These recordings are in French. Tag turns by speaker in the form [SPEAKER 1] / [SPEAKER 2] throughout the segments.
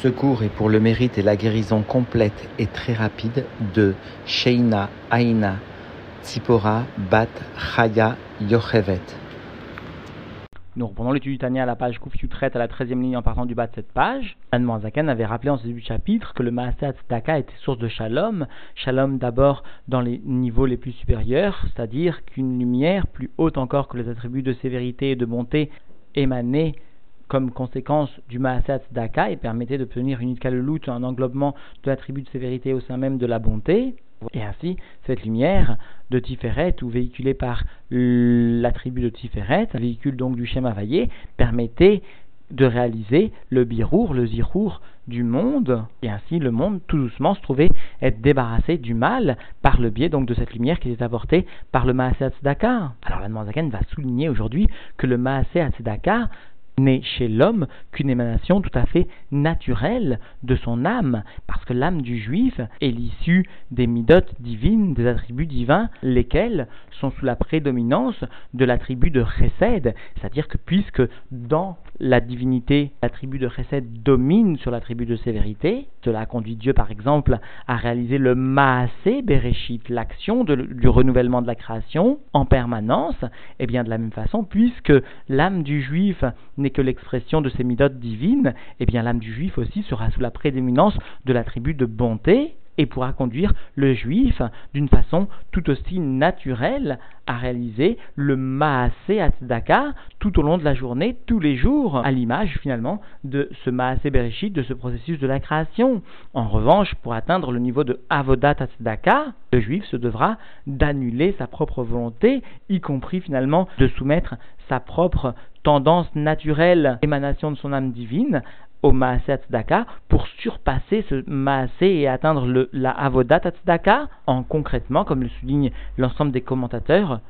[SPEAKER 1] Ce cours pour le mérite et la guérison complète et très rapide de Sheina Aina Tzipora Bat Chaya Yochevet.
[SPEAKER 2] Nous reprenons l'étude du Tania à la page Kouf traite à la 13e ligne en partant du bas de cette page. Anne Zakan avait rappelé en ce début de chapitre que le Maaseh Tzedaka était source de shalom. Shalom d'abord dans les niveaux les plus supérieurs, c'est-à-dire qu'une lumière plus haute encore que les attributs de sévérité et de bonté émanait comme conséquence du Maaseh Tzedaka et permettait d'obtenir une Itkalelut, un englobement de l'attribut de sévérité au sein même de la bonté. Et ainsi, cette lumière de Tiferet, ou véhiculée par l'attribut de Tiferet, véhicule donc du schéma vaillé, permettait de réaliser le birour, le zirour du monde, et ainsi le monde tout doucement se trouvait être débarrassé du mal par le biais donc de cette lumière qui est apportée par le Maaseh Tzedaka. Alors la va souligner aujourd'hui que le Maaseh Tzedaka n'est chez l'homme qu'une émanation tout à fait naturelle de son âme, parce que l'âme du juif est l'issue des midotes divines, des attributs divins, lesquels sont sous la prédominance de l'attribut de chesed, c'est-à-dire que puisque dans la divinité, l'attribut de chesed domine sur l'attribut de sévérité, cela a conduit Dieu par exemple à réaliser le maasé bereshit, l'action du renouvellement de la création en permanence, et bien de la même façon, puisque l'âme du juif n'est que l'expression de ces midotes divines, et bien l'âme du juif aussi sera sous la prédominance de l'attribut de bonté, et pourra conduire le juif d'une façon tout aussi naturelle à réaliser le Maasé Atzdaka tout au long de la journée, tous les jours, à l'image finalement de ce Maasé Bereshit, de ce processus de la création. En revanche, pour atteindre le niveau de Avodat Atzdaka, le juif se devra d'annuler sa propre volonté, y compris finalement de soumettre sa propre tendance naturelle, émanation de son âme divine, au Tzedaka pour surpasser ce Maaseh et atteindre le, la Avodat en concrètement, comme le souligne l'ensemble des commentateurs,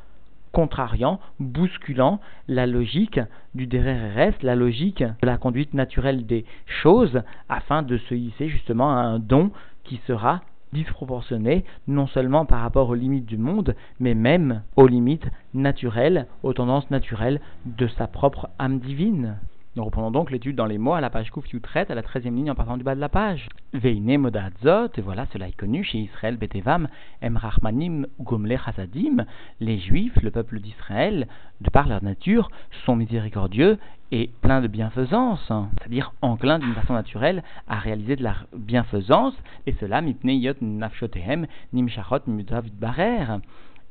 [SPEAKER 2] contrariant, bousculant la logique du Dereres, la logique de la conduite naturelle des choses, afin de se hisser justement à un don qui sera disproportionné, non seulement par rapport aux limites du monde, mais même aux limites naturelles, aux tendances naturelles de sa propre âme divine. Nous reprenons donc l'étude dans les mots à la page Kouf traite à la 13e ligne en partant du bas de la page. Veine modadzot, et voilà, cela est connu chez Israël Betevam, Emrachmanim Gomle Chasadim, les Juifs, le peuple d'Israël, de par leur nature, sont miséricordieux et pleins de bienfaisance, c'est-à-dire enclins d'une façon naturelle à réaliser de la bienfaisance, et cela mipneyot nafshotehem nimshachot mutav barer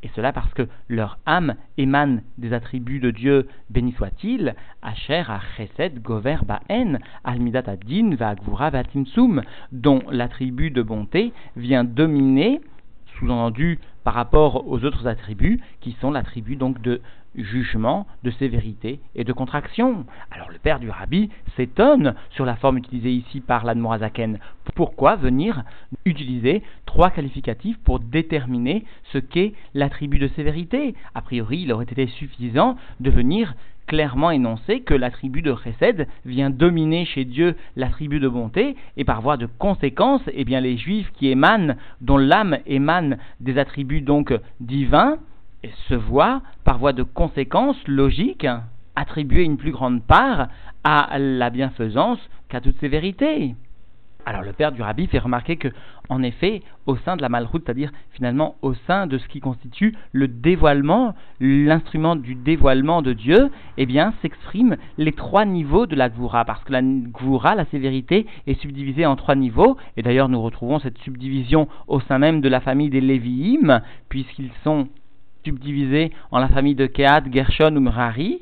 [SPEAKER 2] et cela parce que leur âme émane des attributs de Dieu, béni soit-il, Asher Chesed Gover Ba'en, Almidat Adin Va'agvura Va'timsum, dont l'attribut de bonté vient dominer, sous-entendu par rapport aux autres attributs, qui sont l'attribut donc de jugement, de sévérité et de contraction. Alors le père du rabbi s'étonne sur la forme utilisée ici par l'Admorazaken. Pourquoi venir utiliser trois qualificatifs pour déterminer ce qu'est l'attribut de sévérité? A priori, il aurait été suffisant de venir clairement énoncer que l'attribut de chesed vient dominer chez Dieu l'attribut de bonté, et par voie de conséquence, eh bien les juifs qui émanent, dont l'âme émane des attributs donc divins, se voit, par voie de conséquence logique, attribuer une plus grande part à la bienfaisance qu'à toutes ces vérités. Alors le père du rabbi fait remarquer que, en effet, au sein de la malroute, c'est-à-dire finalement au sein de ce qui constitue le dévoilement, l'instrument du dévoilement de Dieu, eh bien, s'expriment les trois niveaux de la gvoura, parce que la gvoura, la sévérité, est subdivisée en trois niveaux, et d'ailleurs nous retrouvons cette subdivision au sein même de la famille des Lévi'im, puisqu'ils sont subdivisé en la famille de Kehat, Gershon ou Merari,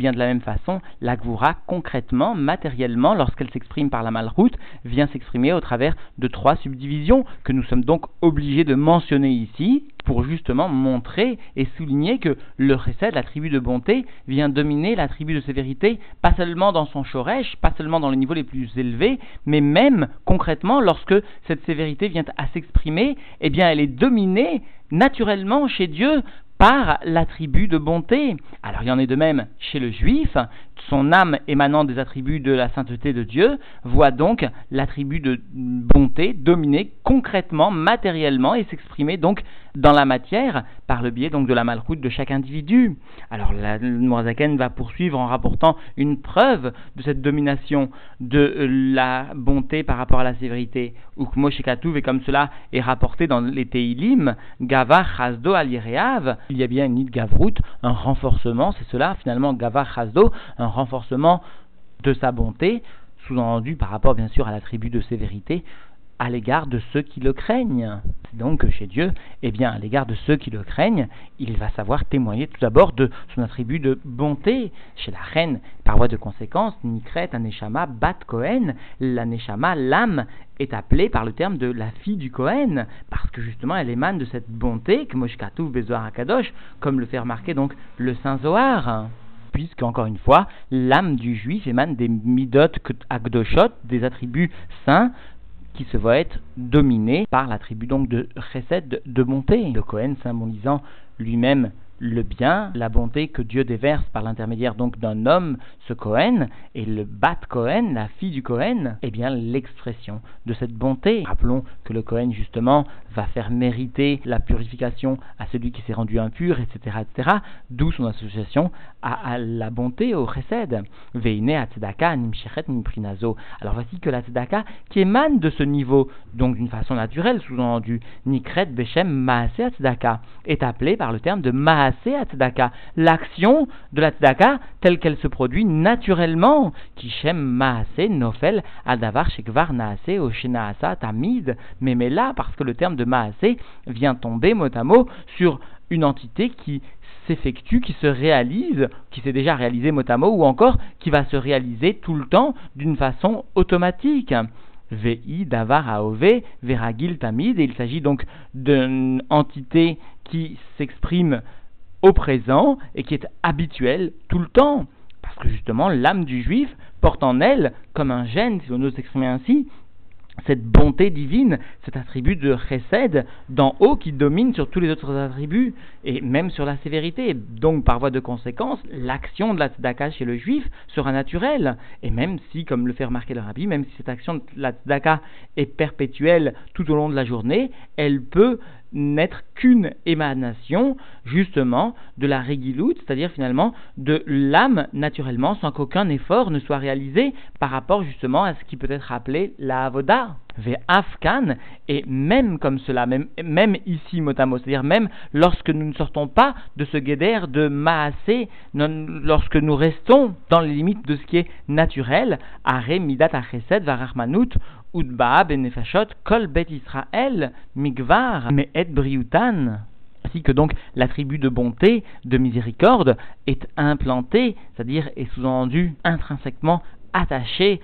[SPEAKER 2] de la même façon, la concrètement, matériellement, lorsqu'elle s'exprime par la malroute, vient s'exprimer au travers de trois subdivisions que nous sommes donc obligés de mentionner ici pour justement montrer et souligner que le recède, la tribu de bonté, vient dominer la tribu de sévérité, pas seulement dans son shoresh, pas seulement dans les niveaux les plus élevés, mais même concrètement lorsque cette sévérité vient à s'exprimer, eh bien elle est dominée naturellement chez Dieu par l'attribut de bonté. Alors il y en est de même chez le juif, son âme émanant des attributs de la sainteté de Dieu, voit donc l'attribut de bonté dominer concrètement, matériellement et s'exprimer donc dans la matière par le biais donc de la malroute de chaque individu. Alors la Mourazaken va poursuivre en rapportant une preuve de cette domination de la bonté par rapport à la sévérité. Ukmoshekatouv et comme cela est rapporté dans les Teilim, Gava Chazdo il y a bien une Gavrut, un renforcement, c'est cela finalement Gava Chazdo, un renforcement de sa bonté, sous-entendu par rapport bien sûr à l'attribut de sévérité, à l'égard de ceux qui le craignent. Donc chez Dieu, eh bien, à l'égard de ceux qui le craignent, il va savoir témoigner tout d'abord de son attribut de bonté. Chez la reine, par voie de conséquence, Nikret, Aneshama, Bat Kohen, l'Aneshama, l'âme, est appelée par le terme de la fille du Kohen, parce que justement elle émane de cette bonté que Moshkatouf Bezoar Akadosh, comme le fait remarquer donc le Saint Zohar puisque, encore une fois, l'âme du juif émane des midot akdoshot, des attributs saints, qui se voit être dominé par la tribu donc de Chesed de bonté. Le Cohen symbolisant lui-même le bien, la bonté que Dieu déverse par l'intermédiaire donc d'un homme, ce Cohen, et le Bat Cohen, la fille du Cohen, eh bien l'expression de cette bonté. Rappelons que le Cohen justement va faire mériter la purification à celui qui s'est rendu impur, etc., etc., d'où son association à, la bonté, au chesed. Veine atzedaka nimshechet nimprinazo. Alors voici que la tzedaka qui émane de ce niveau, donc d'une façon naturelle, sous-entendu, nikret bechem maase atzedaka, est appelée par le terme de maase l'action de la tzedaka telle qu'elle se produit naturellement, kishem maase nofel adavar shekvar naase oshenaasa tamid, mais, là, parce que le terme de maase vient tomber mot à mot sur une entité qui s'effectue, qui se réalise, qui s'est déjà réalisé mot à mot, ou encore qui va se réaliser tout le temps d'une façon automatique. VI davar aove veragil tamid, et il s'agit donc d'une entité qui s'exprime au présent et qui est habituel tout le temps. Parce que justement, l'âme du juif porte en elle, comme un gène, si on ose s'exprimer ainsi, cette bonté divine, cet attribut de chesed d'en haut qui domine sur tous les autres attributs et même sur la sévérité. Donc, par voie de conséquence, l'action de la tzedaka chez le juif sera naturelle. Et même si, comme le fait remarquer le même si cette action de la tzedaka est perpétuelle tout au long de la journée, elle peut n'être qu'une émanation justement de la régiloute, c'est-à-dire finalement de l'âme naturellement sans qu'aucun effort ne soit réalisé par rapport justement à ce qui peut être appelé la avoda. Afkan, et même comme cela, même, ici motamo, c'est-à-dire même lorsque nous ne sortons pas de ce guédère de maasé, lorsque nous restons dans les limites de ce qui est naturel, are midat achesed varachmanut, Udba benefashot kol bet Israël migvar et briutan. Ainsi que donc l'attribut de bonté, de miséricorde est implanté, c'est-à-dire est sous-entendu intrinsèquement attaché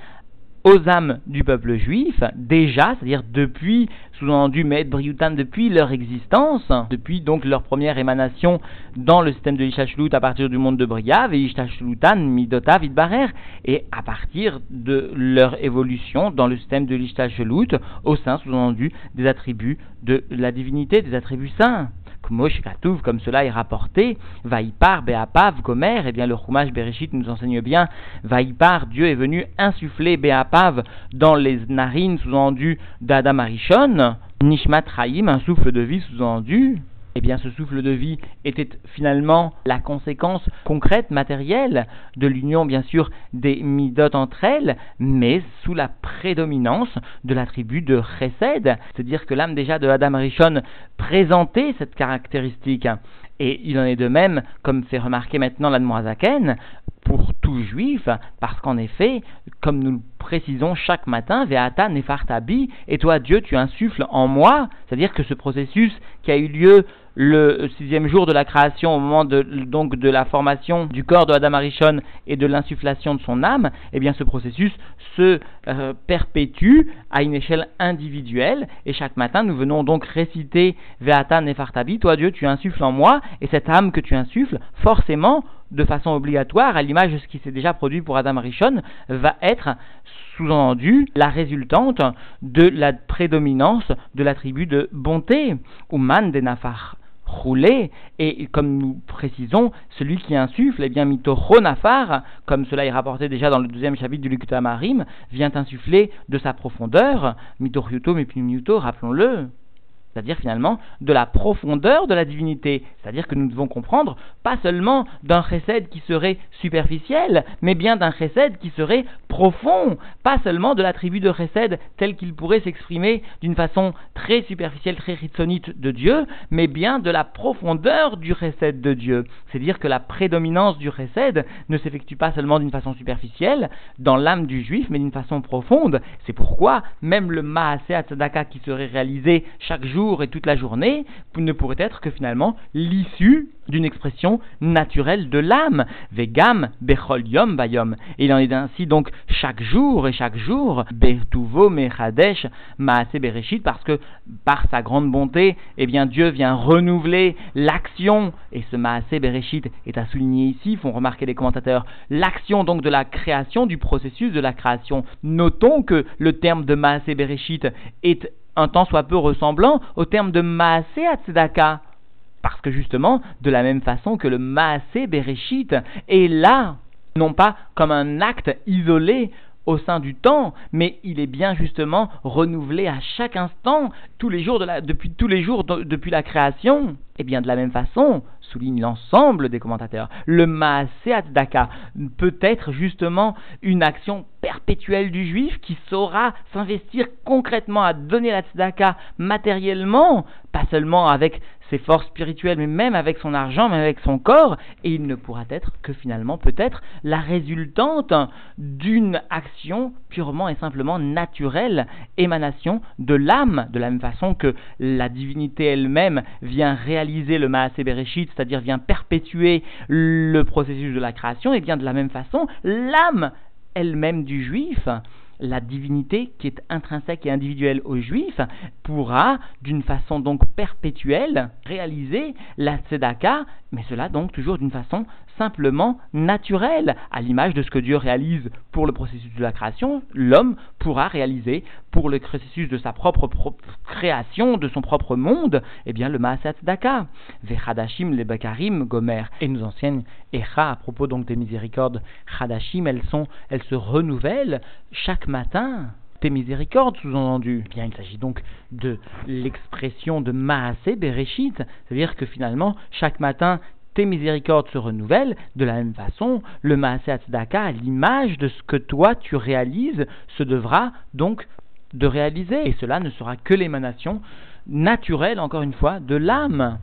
[SPEAKER 2] aux âmes du peuple juif, déjà, c'est-à-dire depuis, sous-entendu Me'ed Brioutan, depuis leur existence, depuis donc leur première émanation dans le système de l'Ishashlut à partir du monde de Briav, et Ishtashlutan Midota Vidbarer, et à partir de leur évolution dans le système de l'Ishtashlut au sein, sous-entendu, des attributs de la divinité, des attributs saints comme cela est rapporté, Vaïpar, Beapav, Gomer, et eh bien le Chumash Bereshit nous enseigne bien, Vaïpar, Dieu est venu insuffler Beapav dans les narines sous-endues d'Adam Arishon, Nishmat Chaim, un souffle de vie sous-endu, eh bien ce souffle de vie était finalement la conséquence concrète, matérielle de l'union bien sûr des midot entre elles, mais sous la prédominance de l'attribut de chesed, c'est-à-dire que l'âme déjà de Adam Rishon présentait cette caractéristique. Et il en est de même, comme fait remarquer maintenant l'Admoazaken, pour tout juif, parce qu'en effet, comme nous le précisons chaque matin, Veata Nefartabi, et toi Dieu tu insuffles en moi, c'est-à-dire que ce processus qui a eu lieu le sixième jour de la création, au moment de, donc de la formation du corps de Adam Arishon et de l'insufflation de son âme, eh bien ce processus se euh, perpétue à une échelle individuelle, et chaque matin nous venons donc réciter Veata Nefartabi, toi Dieu tu insuffles en moi, et cette âme que tu insuffles, forcément, de façon obligatoire, à l'image de ce qui s'est déjà produit pour Adam Arishon, va être sous-entendu la résultante de la prédominance de l'attribut de bonté, ou man de nafar roulé, et comme nous précisons, celui qui insuffle, eh bien, mitochonafar, comme cela est rapporté déjà dans le deuxième chapitre du Lukutamarim, vient insuffler de sa profondeur, mitoryuto, mipnimiuto, rappelons-le, c'est-à-dire finalement de la profondeur de la divinité. C'est-à-dire que nous devons comprendre pas seulement d'un chesed qui serait superficiel, mais bien d'un chesed qui serait profond, pas seulement de l'attribut de chesed tel qu'il pourrait s'exprimer d'une façon très superficielle, très ritsonite de Dieu, mais bien de la profondeur du chesed de Dieu. C'est-à-dire que la prédominance du chesed ne s'effectue pas seulement d'une façon superficielle dans l'âme du juif, mais d'une façon profonde. C'est pourquoi même le Maaseh Tzedaka qui serait réalisé chaque jour et toute la journée ne pourrait être que finalement l'issue d'une expression naturelle de l'âme. Vegam bechol yom bayom. il en est ainsi donc chaque jour et chaque jour. Betuvo mechadesh maase bereshit parce que par sa grande bonté, eh bien Dieu vient renouveler l'action et ce maase bereshit est à souligner ici, font remarquer les commentateurs, l'action donc de la création, du processus de la création. Notons que le terme de maase bereshit est un temps soit peu ressemblant au terme de Maasé Tzedaka. Parce que justement, de la même façon que le Maasé Bereshit est là, non pas comme un acte isolé au sein du temps, mais il est bien justement renouvelé à chaque instant, tous les jours depuis tous les jours depuis la création. Et bien de la même façon, souligne l'ensemble des commentateurs, le Maaseat Daka peut être justement une action perpétuelle du juif qui saura s'investir concrètement à donner la tzedaka matériellement, pas seulement avec ses forces spirituelles, mais même avec son argent, même avec son corps, et il ne pourra être que finalement peut-être la résultante d'une action purement et simplement naturelle, émanation de l'âme, de la même façon que la divinité elle-même vient réaliser le Maasé Bereshit, c'est-à-dire vient perpétuer le processus de la création, et bien de la même façon, l'âme elle-même du juif la divinité qui est intrinsèque et individuelle aux juifs pourra, d'une façon donc perpétuelle, réaliser la tzedaka, mais cela donc toujours d'une façon simplement naturelle, à l'image de ce que Dieu réalise pour le processus de la création, l'homme pourra réaliser pour le processus de sa propre, création, de son propre monde, eh bien le Maasat Daka. Vechadashim le Bakarim Gomer. Et nous enseigne Echa à propos donc des miséricordes. Chadashim, elles sont, elles se renouvellent chaque matin tes miséricordes, sous-entendu. Eh bien, il s'agit donc de l'expression de Maasé Bereshit, c'est-à-dire que finalement, chaque matin, tes miséricordes se renouvellent, de la même façon, le Maaseh Tzedaka, à l'image de ce que toi tu réalises, se devra donc de réaliser. Et cela ne sera que l'émanation naturelle, encore une fois, de l'âme.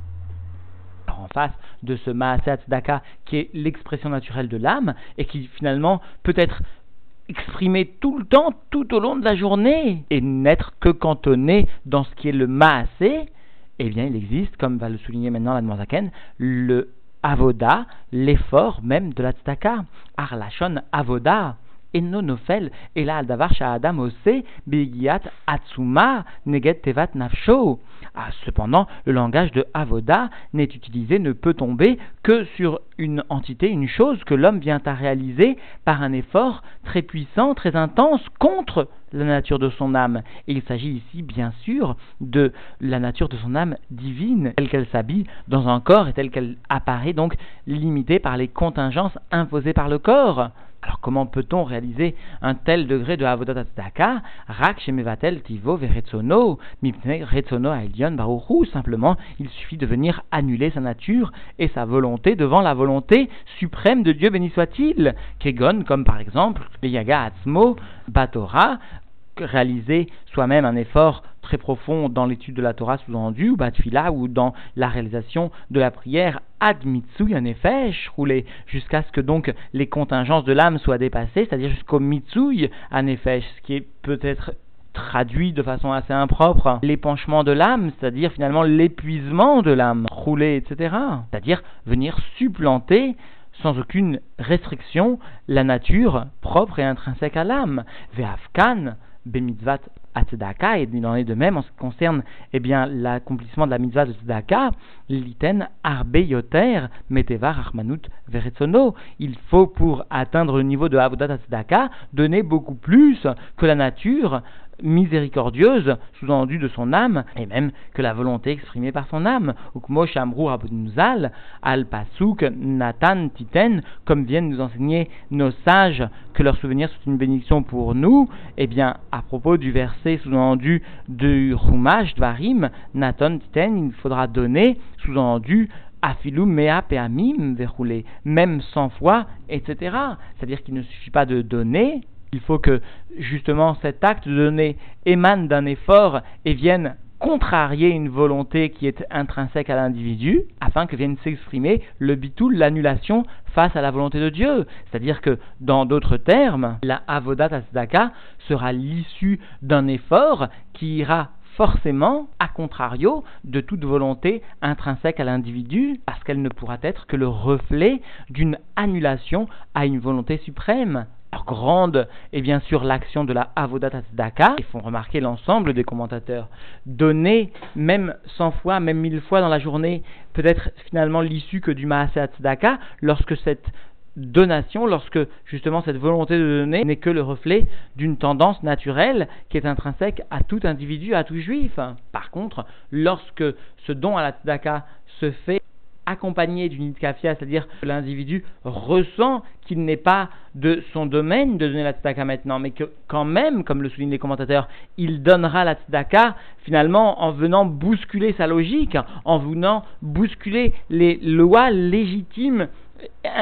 [SPEAKER 2] en face de ce Maaseh Tzedaka, qui est l'expression naturelle de l'âme, et qui finalement peut être exprimé tout le temps, tout au long de la journée, et n'être que cantonné dans ce qui est le Maaseh, eh bien, il existe, comme va le souligner maintenant la Zaken, le avoda, l'effort même de la tzedaka. Arlachon avoda. Et nonofel, et là, al adam ose, bigiat atsuma, neget tevat nafsho. Ah, cependant, le langage de avoda n'est utilisé, ne peut tomber que sur une entité, une chose que l'homme vient à réaliser par un effort très puissant, très intense contre la nature de son âme. Et il s'agit ici, bien sûr, de la nature de son âme divine, telle qu'elle s'habille dans un corps et telle qu'elle apparaît donc limitée par les contingences imposées par le corps. Alors comment peut-on réaliser un tel degré de Avodat Tzedaka Rak shemevatel tivo veretzono mipne retzono aelion baruchu. Simplement, il suffit de venir annuler sa nature et sa volonté devant la volonté suprême de Dieu, béni soit-il. Kegon, comme par exemple, le Yaga Atzmo, Batora, réaliser soi-même un effort très profond dans l'étude de la Torah sous-entendu, ou Batfila, ou dans la réalisation de la prière ad mitsui en effet, roulé jusqu'à ce que donc les contingences de l'âme soient dépassées, c'est-à-dire jusqu'au mitsui en effet, ce qui est peut-être traduit de façon assez impropre l'épanchement de l'âme, c'est-à-dire finalement l'épuisement de l'âme, rouler, etc. C'est-à-dire venir supplanter sans aucune restriction la nature propre et intrinsèque à l'âme. Ve'afkan, bemitzvat Tzedaka, et il en est de même en ce qui concerne eh bien, l'accomplissement de la mitzvah de Tzedaka, l'iten arbe yoter metevar armanut veretzono. Il faut, pour atteindre le niveau de Avodat Tzedaka, donner beaucoup plus que la nature miséricordieuse, sous-entendu de son âme, et même que la volonté exprimée par son âme. Shamrou Abunzal, Al Pasuk, Nathan Titen, comme viennent nous enseigner nos sages que leur souvenir soit une bénédiction pour nous, eh bien, à propos du verset sous-entendu du Rumash Dvarim, Nathan Titen, il faudra donner, sous-entendu, Afilum mea peamim verroulé, même cent fois, etc. C'est-à-dire qu'il ne suffit pas de donner, il faut que justement cet acte de donner émane d'un effort et vienne contrarier une volonté qui est intrinsèque à l'individu, afin que vienne s'exprimer le bitoul, l'annulation face à la volonté de Dieu. C'est-à-dire que, dans d'autres termes, la avodat asdaka sera l'issue d'un effort qui ira forcément, à contrario, de toute volonté intrinsèque à l'individu, parce qu'elle ne pourra être que le reflet d'une annulation à une volonté suprême grande et bien sûr l'action de la Avodat Tzedaka, ils font remarquer l'ensemble des commentateurs, donner même 100 fois, même 1000 fois dans la journée, peut-être finalement l'issue que du Maaseh Tzedaka, lorsque cette donation, lorsque justement cette volonté de donner n'est que le reflet d'une tendance naturelle qui est intrinsèque à tout individu, à tout juif. Par contre, lorsque ce don à la tzedaka se fait accompagné d'une itkafia, c'est-à-dire que l'individu ressent qu'il n'est pas de son domaine de donner la tzedaka maintenant, mais que quand même, comme le soulignent les commentateurs, il donnera la tzedaka finalement en venant bousculer sa logique, en venant bousculer les lois légitimes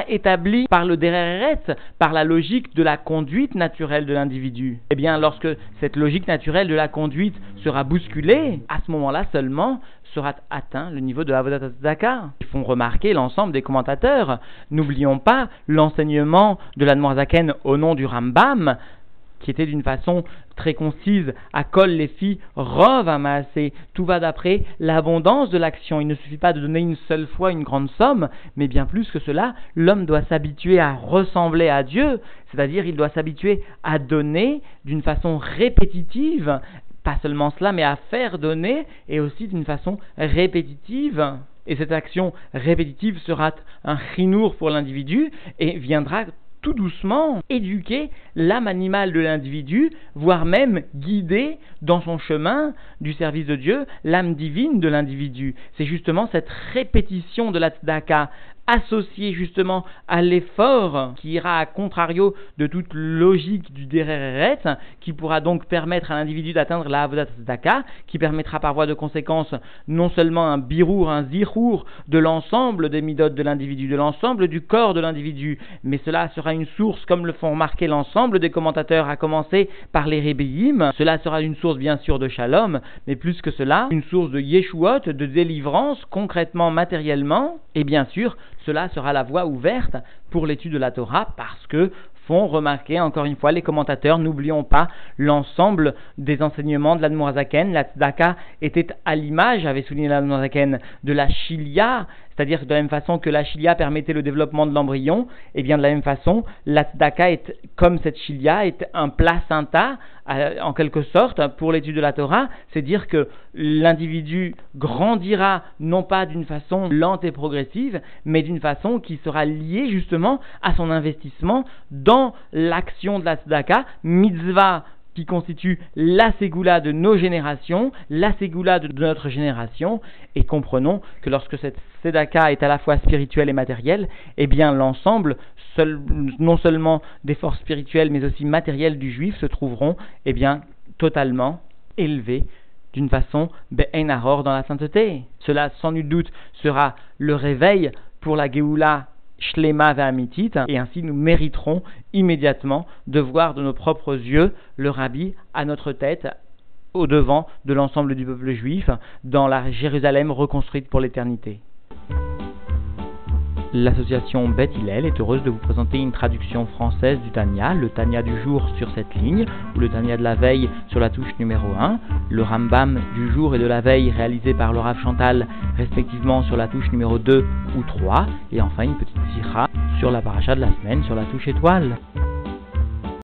[SPEAKER 2] établies par le dereret, par la logique de la conduite naturelle de l'individu. Eh bien, lorsque cette logique naturelle de la conduite sera bousculée, à ce moment-là seulement, sera atteint le niveau de Avodat Tzedaka. Ils font remarquer l'ensemble des commentateurs. N'oublions pas l'enseignement de l'Admorazaken au nom du Rambam, qui était d'une façon très concise, à Kol les filles, Rov amassé. Tout va d'après l'abondance de l'action. Il ne suffit pas de donner une seule fois une grande somme, mais bien plus que cela, l'homme doit s'habituer à ressembler à Dieu, c'est-à-dire il doit s'habituer à donner d'une façon répétitive, pas seulement cela, mais à faire donner, et aussi d'une façon répétitive. Et cette action répétitive sera un chinour pour l'individu et viendra tout doucement éduquer l'âme animale de l'individu, voire même guider dans son chemin du service de Dieu l'âme divine de l'individu. C'est justement cette répétition de la associé justement à l'effort qui ira à contrario de toute logique du dereret, qui pourra donc permettre à l'individu d'atteindre la Avodat qui permettra par voie de conséquence non seulement un birour, un zirour de l'ensemble des midotes de l'individu, de l'ensemble du corps de l'individu, mais cela sera une source, comme le font remarquer l'ensemble des commentateurs, à commencer par les rébéim, cela sera une source bien sûr de shalom, mais plus que cela, une source de yeshuot, de délivrance, concrètement, matériellement, et bien sûr, cela sera la voie ouverte pour l'étude de la Torah parce que font remarquer encore une fois les commentateurs, n'oublions pas l'ensemble des enseignements de l'Admorazaken. La Tzedaka était à l'image, avait souligné l'Admorazaken, de la Chilia, c'est-à-dire de la même façon que la chilia permettait le développement de l'embryon, et eh bien de la même façon, la tzedaka est, comme cette chilia, est un placenta, euh, en quelque sorte, pour l'étude de la Torah, c'est dire que l'individu grandira non pas d'une façon lente et progressive, mais d'une façon qui sera liée justement à son investissement dans l'action de la tzedaka, mitzvah qui constitue la ségoula de nos générations, la ségoula de notre génération, et comprenons que lorsque cette sédaka est à la fois spirituelle et matérielle, eh bien l'ensemble, non seulement des forces spirituelles mais aussi matérielles du juif se trouveront, eh bien, totalement élevés d'une façon be'enaror dans la sainteté. Cela, sans nul doute, sera le réveil pour la Géoula Et ainsi nous mériterons immédiatement de voir de nos propres yeux le rabbi à notre tête, au devant de l'ensemble du peuple juif, dans la Jérusalem reconstruite pour l'éternité. L'association Beth Hillel est heureuse de vous présenter une traduction française du Tania, le Tania du jour sur cette ligne, ou le Tania de la veille sur la touche numéro 1, le Rambam du jour et de la veille réalisé par Rav Chantal respectivement sur la touche numéro 2 ou 3, et enfin une petite sira sur la paracha de la semaine sur la touche étoile.